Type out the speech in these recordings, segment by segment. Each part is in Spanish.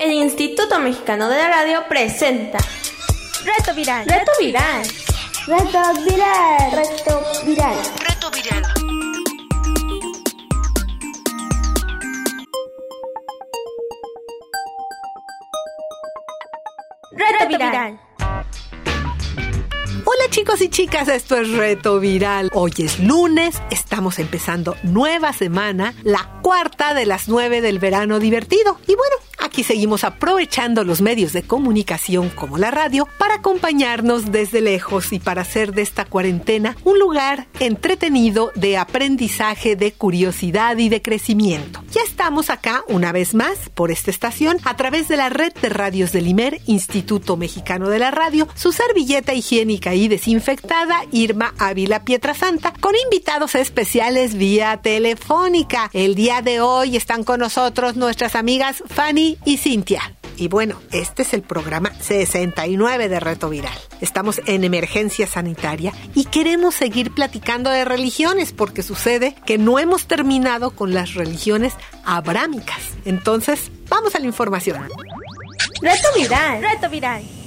El Instituto Mexicano de la Radio presenta Reto Viral. Reto Viral. Reto Viral. Reto Viral. Reto Viral. Reto Viral. Hola chicos y chicas, esto es Reto Viral. Hoy es lunes, estamos empezando nueva semana, la cuarta de las nueve del verano divertido. Y bueno, aquí seguimos aprovechando los medios de comunicación como la radio para acompañarnos desde lejos y para hacer de esta cuarentena un lugar entretenido de aprendizaje, de curiosidad y de crecimiento. Ya estamos acá una vez más por esta estación a través de la red de radios del IMER, Instituto Mexicano de la Radio, su servilleta higiénica y desinfectada Irma Ávila Pietrasanta, con invitados especiales vía telefónica. El día de hoy están con nosotros nuestras amigas Fanny y Cintia. Y bueno, este es el programa 69 de Reto Viral. Estamos en emergencia sanitaria y queremos seguir platicando de religiones porque sucede que no hemos terminado con las religiones abrámicas. Entonces, vamos a la información. Reto Viral. Reto Viral.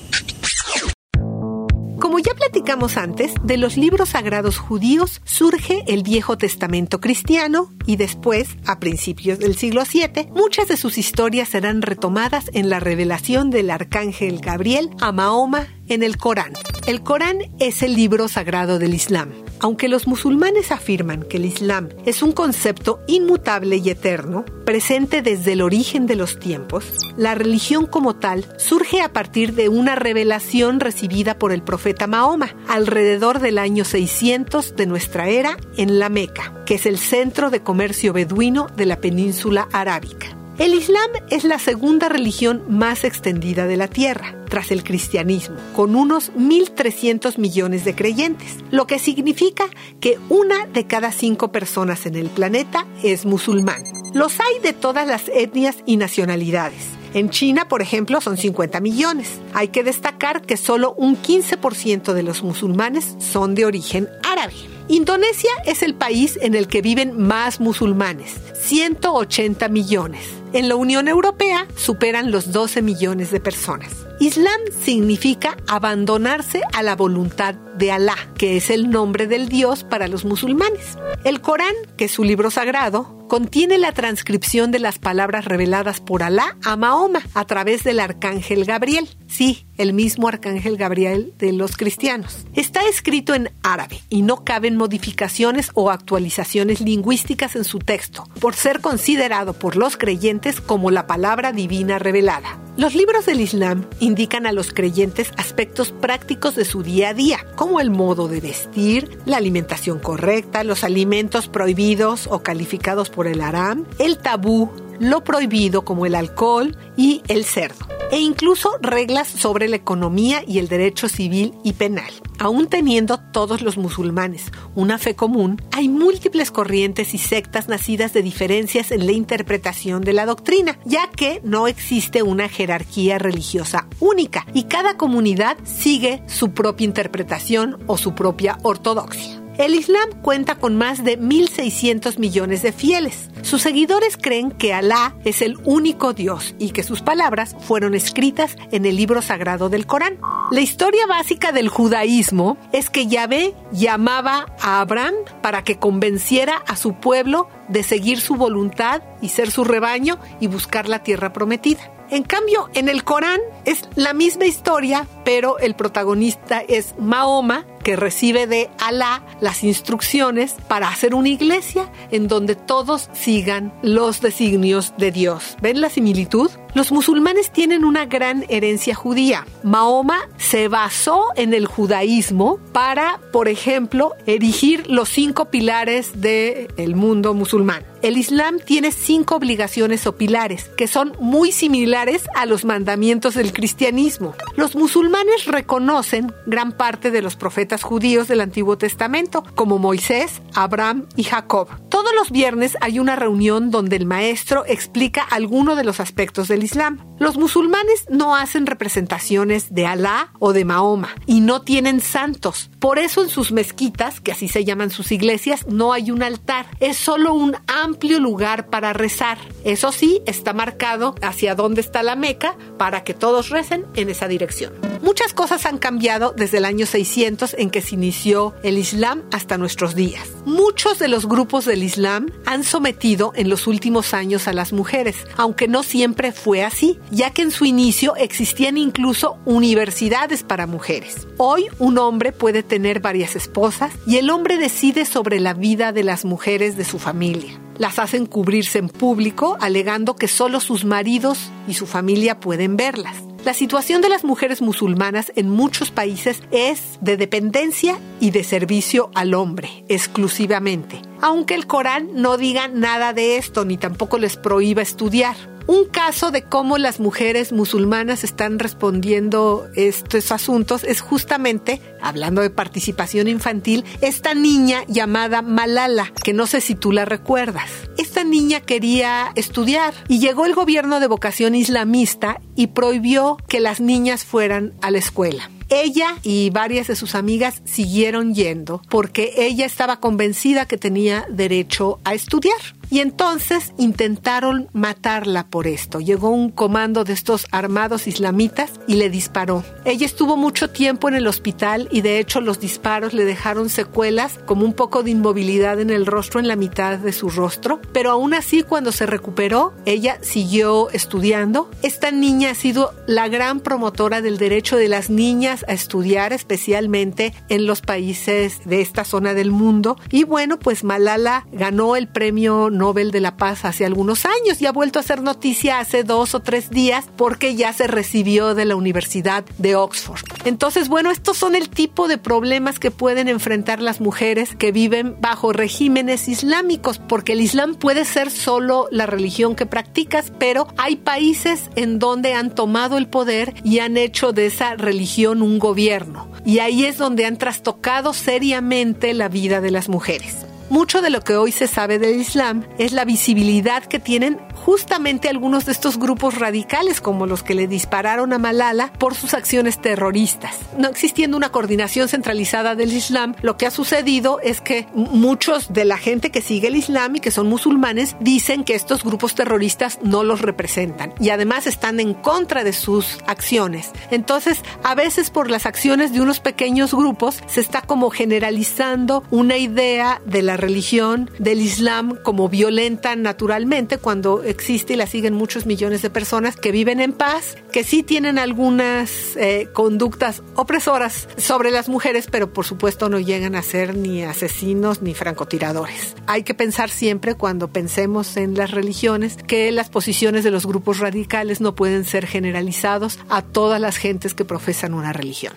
Como ya platicamos antes, de los libros sagrados judíos surge el Viejo Testamento cristiano y después, a principios del siglo VII, muchas de sus historias serán retomadas en la revelación del arcángel Gabriel a Mahoma en el Corán. El Corán es el libro sagrado del Islam. Aunque los musulmanes afirman que el Islam es un concepto inmutable y eterno, presente desde el origen de los tiempos, la religión como tal surge a partir de una revelación recibida por el profeta Mahoma alrededor del año 600 de nuestra era en la Meca, que es el centro de comercio beduino de la península arábica. El Islam es la segunda religión más extendida de la Tierra, tras el cristianismo, con unos 1.300 millones de creyentes, lo que significa que una de cada cinco personas en el planeta es musulmán. Los hay de todas las etnias y nacionalidades. En China, por ejemplo, son 50 millones. Hay que destacar que solo un 15% de los musulmanes son de origen árabe. Indonesia es el país en el que viven más musulmanes, 180 millones. En la Unión Europea superan los 12 millones de personas. Islam significa abandonarse a la voluntad de Alá, que es el nombre del Dios para los musulmanes. El Corán, que es su libro sagrado, contiene la transcripción de las palabras reveladas por Alá a Mahoma a través del arcángel Gabriel. Sí, el mismo arcángel Gabriel de los cristianos. Está escrito en árabe y no caben modificaciones o actualizaciones lingüísticas en su texto, ser considerado por los creyentes como la palabra divina revelada. Los libros del Islam indican a los creyentes aspectos prácticos de su día a día, como el modo de vestir, la alimentación correcta, los alimentos prohibidos o calificados por el haram, el tabú, lo prohibido como el alcohol y el cerdo, e incluso reglas sobre la economía y el derecho civil y penal. Aún teniendo todos los musulmanes una fe común, hay múltiples corrientes y sectas nacidas de diferencias en la interpretación de la doctrina, ya que no existe una jerarquía religiosa única y cada comunidad sigue su propia interpretación o su propia ortodoxia. El Islam cuenta con más de 1.600 millones de fieles. Sus seguidores creen que Alá es el único Dios y que sus palabras fueron escritas en el libro sagrado del Corán. La historia básica del judaísmo es que Yahvé llamaba a Abraham para que convenciera a su pueblo de seguir su voluntad y ser su rebaño y buscar la tierra prometida. En cambio, en el Corán es la misma historia, pero el protagonista es Mahoma, que recibe de Alá las instrucciones para hacer una iglesia en donde todos sigan los designios de Dios. ¿Ven la similitud? Los musulmanes tienen una gran herencia judía. Mahoma se basó en el judaísmo para, por ejemplo, erigir los cinco pilares del mundo musulmán. El Islam tiene cinco obligaciones o pilares que son muy similares a los mandamientos del cristianismo. Los musulmanes reconocen gran parte de los profetas judíos del Antiguo Testamento, como Moisés, Abraham y Jacob. Todos los viernes hay una reunión donde el maestro explica alguno de los aspectos del Islam. Los musulmanes no hacen representaciones de Alá o de Mahoma y no tienen santos. Por eso en sus mezquitas, que así se llaman sus iglesias, no hay un altar. Es solo un amplio lugar para rezar. Eso sí, está marcado hacia dónde está la Meca para que todos recen en esa dirección. Muchas cosas han cambiado desde el año 600 en que se inició el Islam hasta nuestros días. Muchos de los grupos del Islam han sometido en los últimos años a las mujeres, aunque no siempre fue así, ya que en su inicio existían incluso universidades para mujeres. Hoy un hombre puede tener varias esposas y el hombre decide sobre la vida de las mujeres de su familia las hacen cubrirse en público, alegando que solo sus maridos y su familia pueden verlas. La situación de las mujeres musulmanas en muchos países es de dependencia y de servicio al hombre, exclusivamente. Aunque el Corán no diga nada de esto, ni tampoco les prohíba estudiar un caso de cómo las mujeres musulmanas están respondiendo estos asuntos es justamente, hablando de participación infantil, esta niña llamada Malala, que no sé si tú la recuerdas. Esta niña quería estudiar y llegó el gobierno de vocación islamista y prohibió que las niñas fueran a la escuela. Ella y varias de sus amigas siguieron yendo porque ella estaba convencida que tenía derecho a estudiar. Y entonces intentaron matarla por esto. Llegó un comando de estos armados islamitas y le disparó. Ella estuvo mucho tiempo en el hospital y de hecho los disparos le dejaron secuelas como un poco de inmovilidad en el rostro, en la mitad de su rostro. Pero aún así cuando se recuperó, ella siguió estudiando. Esta niña ha sido la gran promotora del derecho de las niñas a estudiar, especialmente en los países de esta zona del mundo. Y bueno, pues Malala ganó el premio Nobel de la Paz hace algunos años y ha vuelto a hacer noticia hace dos o tres días porque ya se recibió de la Universidad de Oxford. Entonces, bueno, estos son el tipo de problemas que pueden enfrentar las mujeres que viven bajo regímenes islámicos, porque el Islam puede ser solo la religión que practicas, pero hay países en donde han tomado el poder y han hecho de esa religión un gobierno. Y ahí es donde han trastocado seriamente la vida de las mujeres. Mucho de lo que hoy se sabe del Islam es la visibilidad que tienen justamente algunos de estos grupos radicales como los que le dispararon a Malala por sus acciones terroristas. No existiendo una coordinación centralizada del Islam, lo que ha sucedido es que muchos de la gente que sigue el Islam y que son musulmanes dicen que estos grupos terroristas no los representan y además están en contra de sus acciones. Entonces, a veces por las acciones de unos pequeños grupos se está como generalizando una idea de la religión del Islam como violenta naturalmente cuando existe y la siguen muchos millones de personas que viven en paz, que sí tienen algunas eh, conductas opresoras sobre las mujeres, pero por supuesto no llegan a ser ni asesinos ni francotiradores. Hay que pensar siempre cuando pensemos en las religiones que las posiciones de los grupos radicales no pueden ser generalizados a todas las gentes que profesan una religión.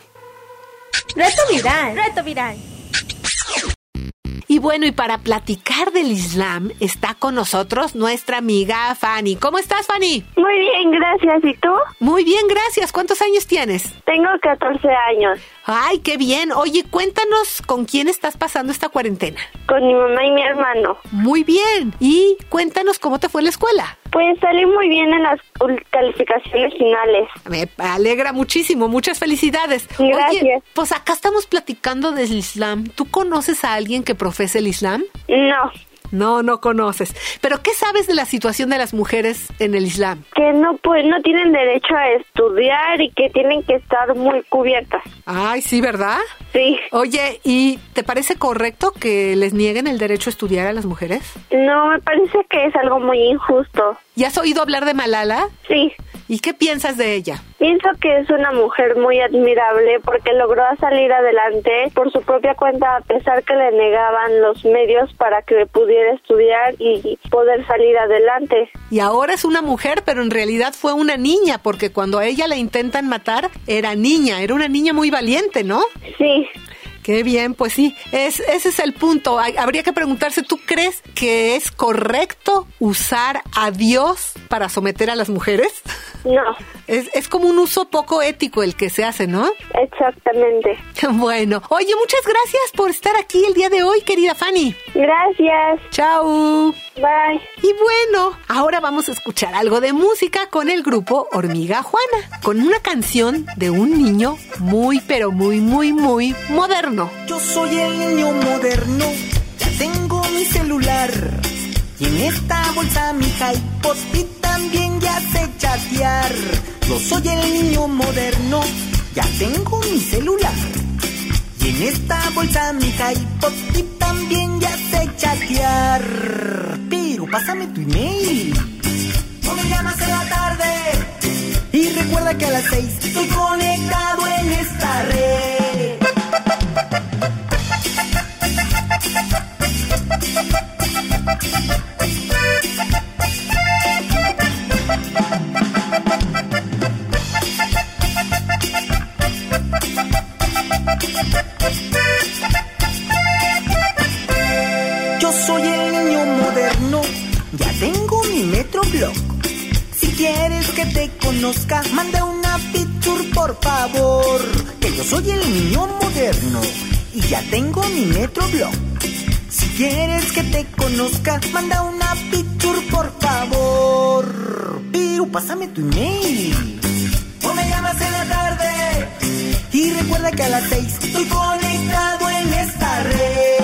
Reto viral. Reto viral. Y bueno, y para platicar del Islam está con nosotros nuestra amiga Fanny. ¿Cómo estás, Fanny? Muy bien, gracias. ¿Y tú? Muy bien, gracias. ¿Cuántos años tienes? Tengo 14 años. Ay, qué bien. Oye, cuéntanos con quién estás pasando esta cuarentena. Con mi mamá y mi hermano. Muy bien. Y cuéntanos cómo te fue en la escuela. Pues salí muy bien en las calificaciones finales. Me alegra muchísimo. Muchas felicidades. Gracias. Oye, pues acá estamos platicando del Islam. ¿Tú conoces a alguien que profese el Islam? No. No, no conoces. Pero ¿qué sabes de la situación de las mujeres en el Islam? Que no pues no tienen derecho a estudiar y que tienen que estar muy cubiertas. Ay, sí, ¿verdad? Sí. Oye, ¿y te parece correcto que les nieguen el derecho a estudiar a las mujeres? No, me parece que es algo muy injusto. ¿Y has oído hablar de Malala? Sí. ¿Y qué piensas de ella? Pienso que es una mujer muy admirable porque logró salir adelante por su propia cuenta a pesar que le negaban los medios para que pudiera estudiar y poder salir adelante. Y ahora es una mujer, pero en realidad fue una niña porque cuando a ella la intentan matar era niña, era una niña muy valiente, ¿no? Sí. Qué bien, pues sí, es, ese es el punto. Hay- habría que preguntarse, ¿tú crees que es correcto usar a Dios para someter a las mujeres? No, Es, es como un uso poco ético el que se hace, ¿no? exactamente. Bueno, oye, muchas gracias por estar aquí el día de hoy, querida Fanny. Gracias. Chao. Bye. Y bueno, ahora vamos a escuchar algo de música con el grupo Hormiga Juana, con una canción de un niño muy, pero muy, muy, muy moderno. Yo soy el niño moderno, ya tengo mi celular. Y en esta bolsa mi post también ya sé chatear. Yo soy el niño moderno, ya tengo mi celular. Y en esta bolsa mi post también ya sé chatear. Pásame tu email. No me llamas en la tarde. Y recuerda que a las seis estoy conectado en esta red. Ya tengo mi metroblog. Si quieres que te conozca, manda una picture por favor. Pero pásame tu email. O me llamas en la tarde. Y recuerda que a las seis estoy conectado en esta red.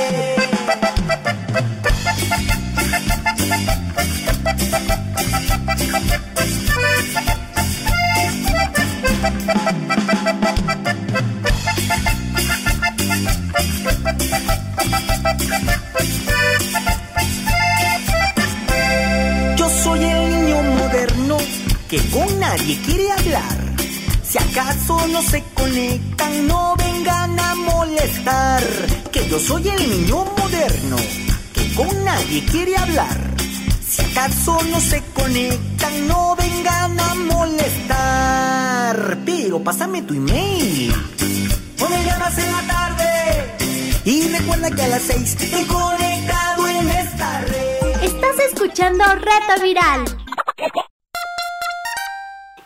No se conectan, no vengan a molestar. Que yo soy el niño moderno que con nadie quiere hablar. Si acaso no se conectan, no vengan a molestar. Pero pásame tu email. O me llamas en la tarde. Y recuerda que a las seis estoy conectado en esta red. Estás escuchando Reto Viral.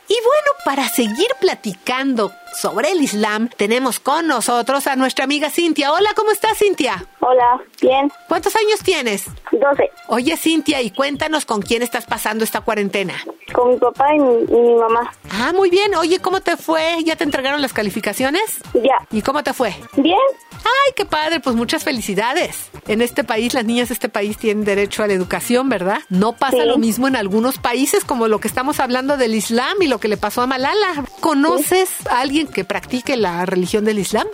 Y bueno, para seguir platicando sobre el Islam, tenemos con nosotros a nuestra amiga Cintia. Hola, ¿cómo estás, Cintia? Hola, bien, ¿Cuántos años tienes? 12. Oye, Cintia, y cuéntanos con quién estás pasando esta cuarentena. Con mi papá y mi, y mi mamá. Ah, muy bien. Oye, ¿cómo te fue? ¿Ya te entregaron las calificaciones? Ya. ¿Y cómo te fue? Bien, Ay, qué padre, pues muchas felicidades. En este país, las niñas de este país tienen derecho a la educación, ¿verdad? No pasa Sí. lo mismo en algunos países como lo que estamos hablando del Islam y lo que le pasó a Malala. ¿Conoces a alguien que practique la religión del Islam?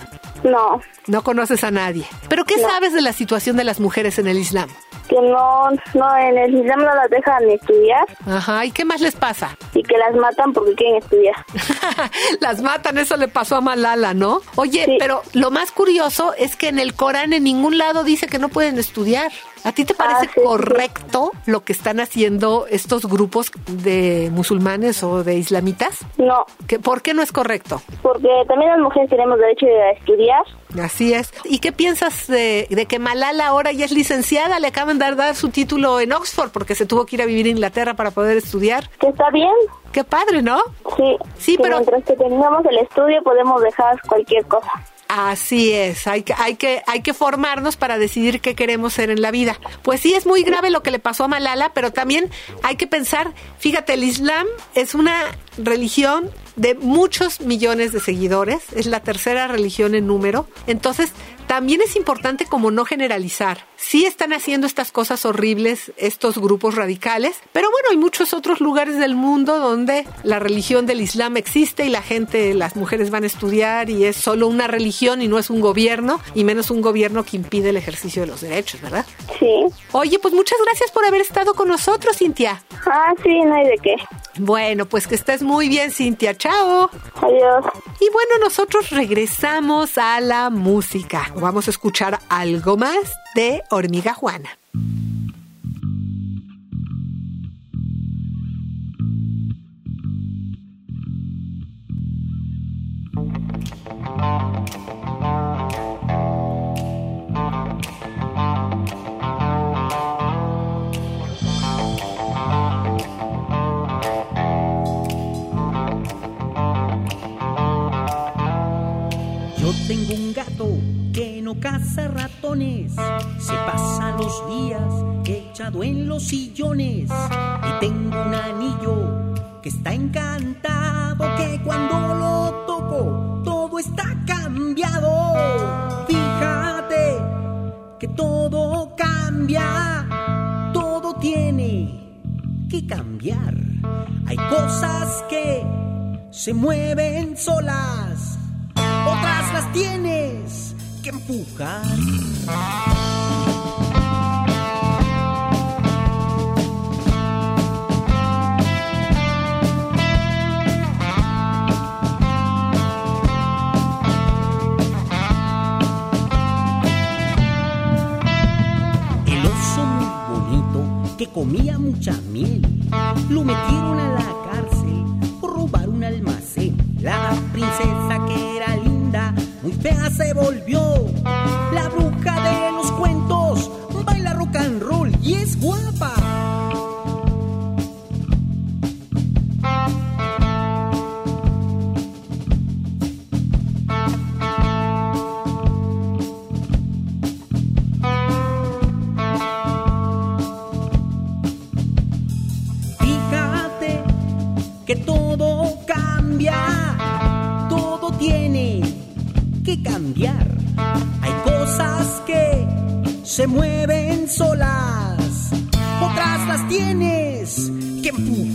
no, No conoces a nadie. ¿Pero qué No. sabes de la situación de las mujeres en el Islam? que no, no, en el Islam no las dejan estudiar Ajá, ¿y qué más les pasa? Y que las matan porque quieren estudiar. Las matan, eso le pasó a Malala, ¿no? Oye, Sí. pero lo más curioso es que en el Corán en ningún lado dice que no pueden estudiar. ¿A ti te parece Ah, sí, sí. correcto lo que están haciendo estos grupos de musulmanes o de islamitas? No, ¿Que, ¿Por qué no es correcto? porque también las mujeres tenemos derecho a estudiar. Así es. ¿Y qué piensas de, de que Malala ahora ya es licenciada? Le acaban de dar su título en Oxford porque se tuvo que ir a vivir a Inglaterra para poder estudiar. Que está bien, Qué padre, ¿no? sí. Sí, pero- mientras que tengamos el estudio podemos dejar cualquier cosa. Así es, hay que, hay que, hay que formarnos para decidir qué queremos ser en la vida. Pues sí, es muy grave lo que le pasó a Malala, pero también hay que pensar, fíjate, el Islam es una religión de muchos millones de seguidores, es la tercera religión en número, entonces también es importante como no generalizar. Sí están haciendo estas cosas horribles estos grupos radicales, pero bueno, hay muchos otros lugares del mundo donde la religión del Islam existe y la gente, las mujeres van a estudiar y es solo una religión y no es un gobierno, y menos un gobierno que impide el ejercicio de los derechos, ¿verdad? Sí. Oye, pues muchas gracias por haber estado con nosotros, Cintia. Ah, sí, no hay de qué. Bueno, pues que estés muy bien, Cintia. Chao. Adiós. Y bueno, nosotros regresamos a la música. Vamos a escuchar algo más de Hormiga Juana. En los sillones. Y tengo un anillo que está encantado, que cuando lo toco todo está cambiado. Fíjate que todo cambia, todo cambiar. Hay cosas que se mueven solas, otras las tienes que empujar. Que comía mucha miel, lo metieron a la cárcel por robar un almacén. La princesa que era linda, muy fea se volvió. La bruja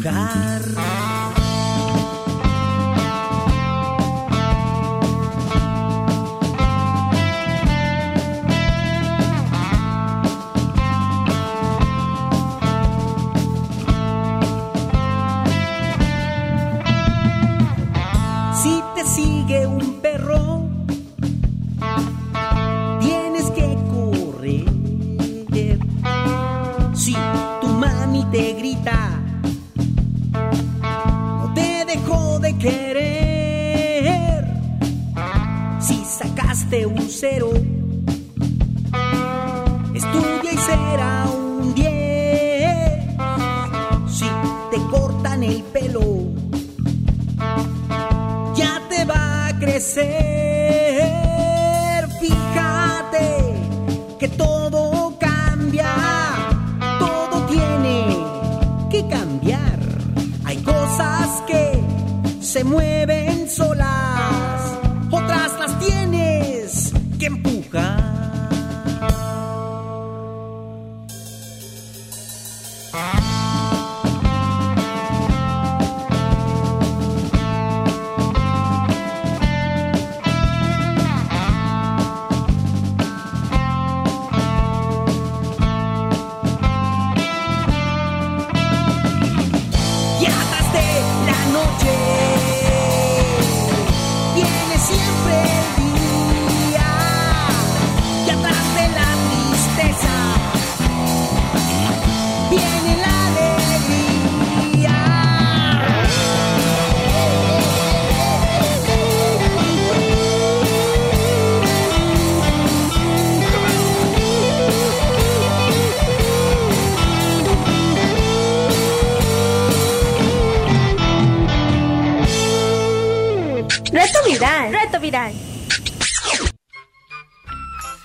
empujar. Hay cosas que se mueven solas,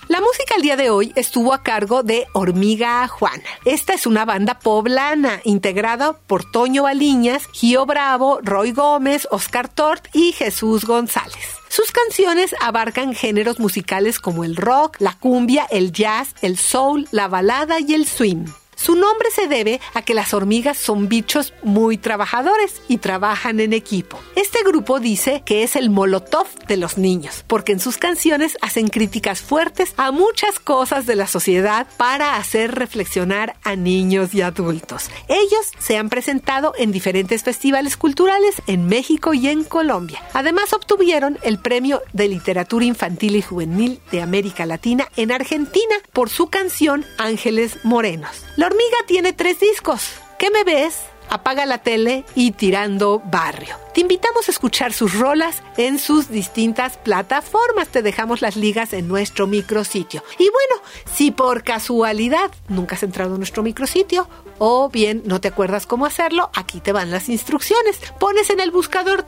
La música el día de hoy estuvo a cargo de Hormiga Juana. Esta es una banda poblana integrada por Toño Baliñas, Gio Bravo, Roy Gómez, Oscar Tort y Jesús González. Sus canciones abarcan géneros musicales como el rock, la cumbia, el jazz, el soul, la balada y el swing. Su nombre se debe a que las hormigas son bichos muy trabajadores y trabajan en equipo. Este grupo dice que es el molotov de los niños, porque en sus canciones hacen críticas fuertes a muchas cosas de la sociedad para hacer reflexionar a niños y adultos. Ellos se han presentado en diferentes festivales culturales en México y en Colombia. Además obtuvieron el Premio de Literatura Infantil y Juvenil de América Latina en Argentina por su canción Ángeles Morenos. Hormiga tiene tres discos. ¿Qué me ves? Apaga la tele y Tirando Barrio. Te invitamos a escuchar sus rolas en sus distintas plataformas. Te dejamos las ligas en nuestro micrositio. Y bueno, si por casualidad nunca has entrado en nuestro micrositio o bien no te acuerdas cómo hacerlo, aquí te van las instrucciones. Pones en el buscador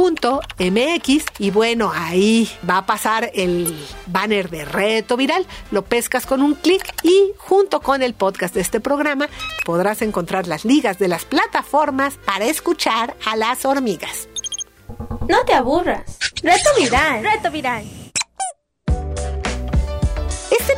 www.imer.mx y bueno, ahí va a pasar el banner de reto viral. Lo pescas con un clic y junto con el podcast de este programa podrás encontrar las ligas de las plataformas para escuchar a las hormigas. No te aburras. Reto viral. Reto viral.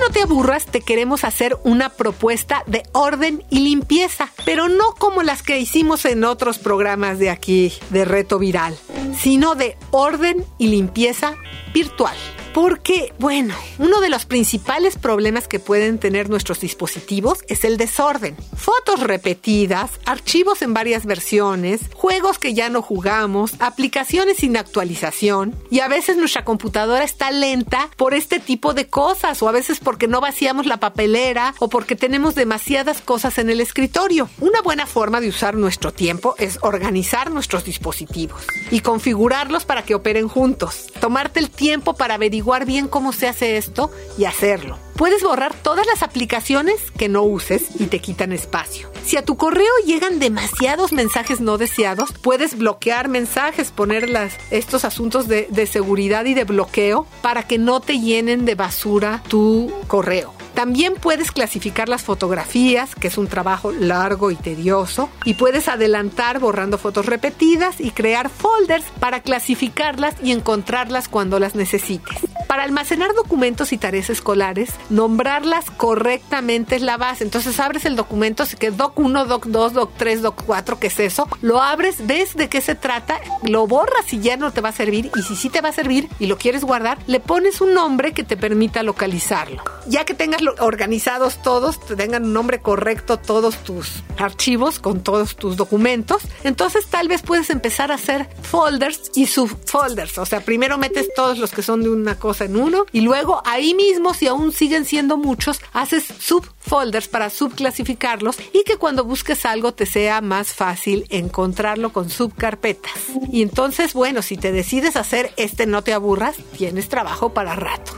No Te Aburras te queremos hacer una propuesta de orden y limpieza, pero no como las que hicimos en otros programas de aquí, de Reto Viral, sino de orden y limpieza virtual. Porque, bueno, uno de los principales problemas que pueden tener nuestros dispositivos es el desorden. Fotos repetidas, archivos en varias versiones, juegos que ya no jugamos, aplicaciones sin actualización y a veces nuestra computadora está lenta por este tipo de cosas o a veces porque no vaciamos la papelera o porque tenemos demasiadas cosas en el escritorio. Una buena forma de usar nuestro tiempo es organizar nuestros dispositivos y configurarlos para que operen juntos. Tomarte el tiempo para averiguar bien cómo se hace esto y hacerlo. Puedes borrar todas las aplicaciones que no uses y te quitan espacio. Si a tu correo llegan demasiados mensajes no deseados, puedes bloquear mensajes, poner estos asuntos de seguridad y de bloqueo para que no te llenen de basura tu correo. También puedes clasificar las fotografías, que es un trabajo largo y tedioso, y puedes adelantar borrando fotos repetidas y crear folders para clasificarlas y encontrarlas cuando las necesites. Para almacenar documentos y tareas escolares, nombrarlas correctamente es la base. Entonces abres el documento, que doc 1, doc 2, doc 3, doc 4, ¿qué es eso? Lo abres, ves de qué se trata, lo borras si ya no te va a servir y si sí te va a servir y lo quieres guardar, le pones un nombre que te permita localizarlo. Ya que tengas organizados todos, te tengan un nombre correcto todos tus archivos con todos tus documentos, entonces tal vez puedes empezar a hacer folders y subfolders. O sea, primero metes todos los que son de una cosa en uno y luego ahí mismo, si aún siguen siendo muchos, haces subfolders para subclasificarlos y que cuando busques algo te sea más fácil encontrarlo con subcarpetas. Y entonces, bueno, si te decides hacer este no te aburras, tienes trabajo para rato.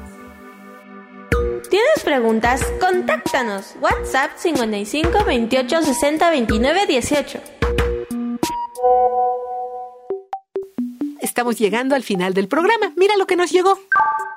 ¿Tienes preguntas? Contáctanos. WhatsApp 55 28 60 29 18. Estamos llegando al final del programa. Mira lo que nos llegó.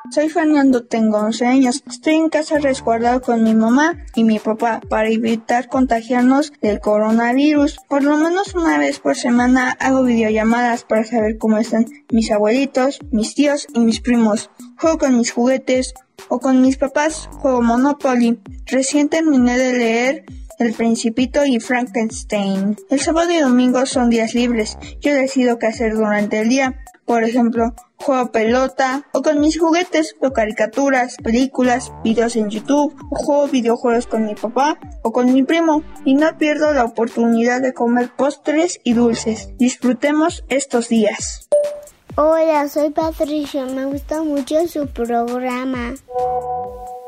Soy Fernando, tengo 11 años. Estoy en casa resguardado con mi mamá y mi papá para evitar contagiarnos del coronavirus. Por lo menos una vez por semana hago videollamadas para saber cómo están mis abuelitos, mis tíos y mis primos. Juego con mis juguetes o con mis papás juego Monopoly. Recién terminé de leer el Principito y Frankenstein. El sábado y domingo son días libres. Yo decido qué hacer durante el día. Por ejemplo, juego pelota o con mis juguetes, o caricaturas, películas, videos en YouTube, o juego videojuegos con mi papá o con mi primo y no pierdo la oportunidad de comer postres y dulces. Disfrutemos estos días. Hola, soy Patricia, me gusta mucho su programa.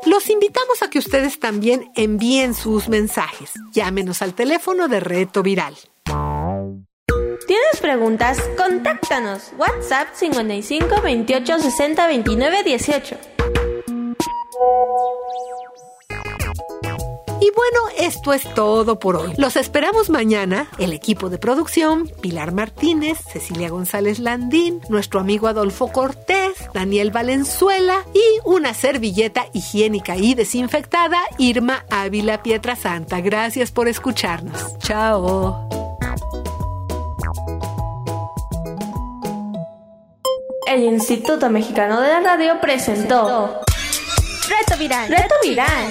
Los invitamos a que ustedes también envíen sus mensajes. Llámenos al teléfono de Reto Viral. ¿Tienes preguntas? Contáctanos. WhatsApp 55 28 60 29 18. Y bueno, esto es todo por hoy. Los esperamos mañana, el equipo de producción, Pilar Martínez, Cecilia González Landín, nuestro amigo Adolfo Cortés, Daniel Valenzuela y una servilleta higiénica y desinfectada, Irma Ávila Pietrasanta. Gracias por escucharnos. Chao. El Instituto Mexicano de la Radio presentó Reto Viral.